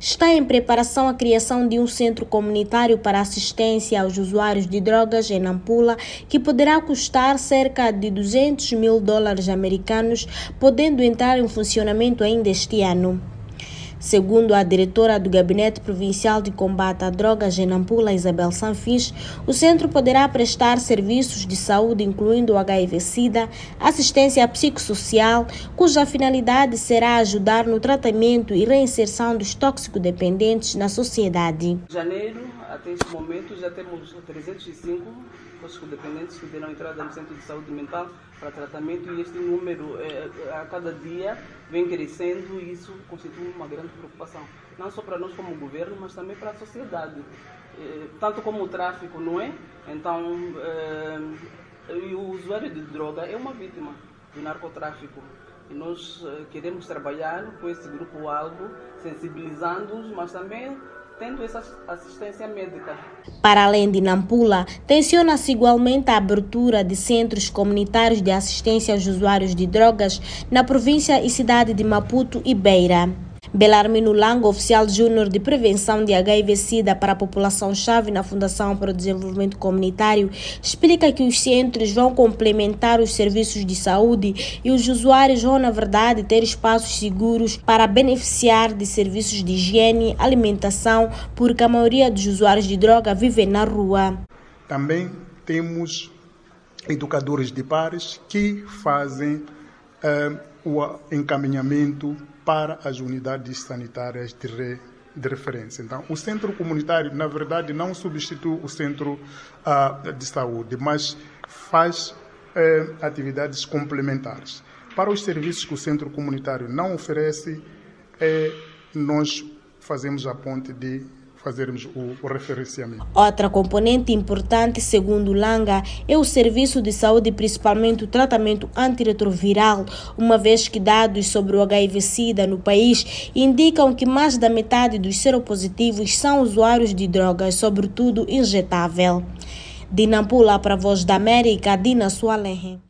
está em preparação a criação de um centro comunitário para assistência aos usuários de drogas em Nampula, que poderá custar cerca de 200 mil dólares americanos, podendo entrar em funcionamento ainda este ano. Segundo a diretora do Gabinete Provincial de Combate à Drogas em Nampula, Isabel Sanfis, o centro poderá prestar serviços de saúde, incluindo o HIV-Sida, assistência psicossocial, cuja finalidade será ajudar no tratamento e reinserção dos toxicodependentes na sociedade. Janeiro, até este momento, já temos 305 toxicodependentes que terão entrada no Centro de Saúde Mental para tratamento e este número é, a cada dia vem crescendo e isso constitui uma grande preocupação, não só para nós como governo, mas também para a sociedade, é, tanto como o tráfico, não é? Então, é, o usuário de droga é uma vítima do narcotráfico. E nós queremos trabalhar com esse grupo-alvo, sensibilizando-os, mas também tendo essa assistência médica. Para além de Nampula, tenciona-se igualmente a abertura de centros comunitários de assistência aos usuários de drogas na província e cidade de Maputo e Beira. Belarmino Lango, oficial júnior de prevenção de HIV-Sida para a população-chave na Fundação para o Desenvolvimento Comunitário, explica que os centros vão complementar os serviços de saúde e os usuários vão, na verdade, ter espaços seguros para beneficiar de serviços de higiene, alimentação, porque a maioria dos usuários de droga vivem na rua. Também temos educadores de pares que fazem uh, o encaminhamento para as unidades sanitárias de, re, de, referência. Então, o centro comunitário, na verdade, não substitui o centro uh, de saúde, mas faz uh, atividades complementares. Para os serviços que o centro comunitário não oferece, eh, nós fazemos a ponte de fazermos o, o, referenciamento. Outra componente importante, segundo Langa, é o serviço de saúde, principalmente o tratamento antirretroviral, uma vez que dados sobre o HIV-Sida no país indicam que mais da metade dos seropositivos são usuários de drogas, sobretudo injetável. De Nampula para a Voz da América, Dina Sualenre.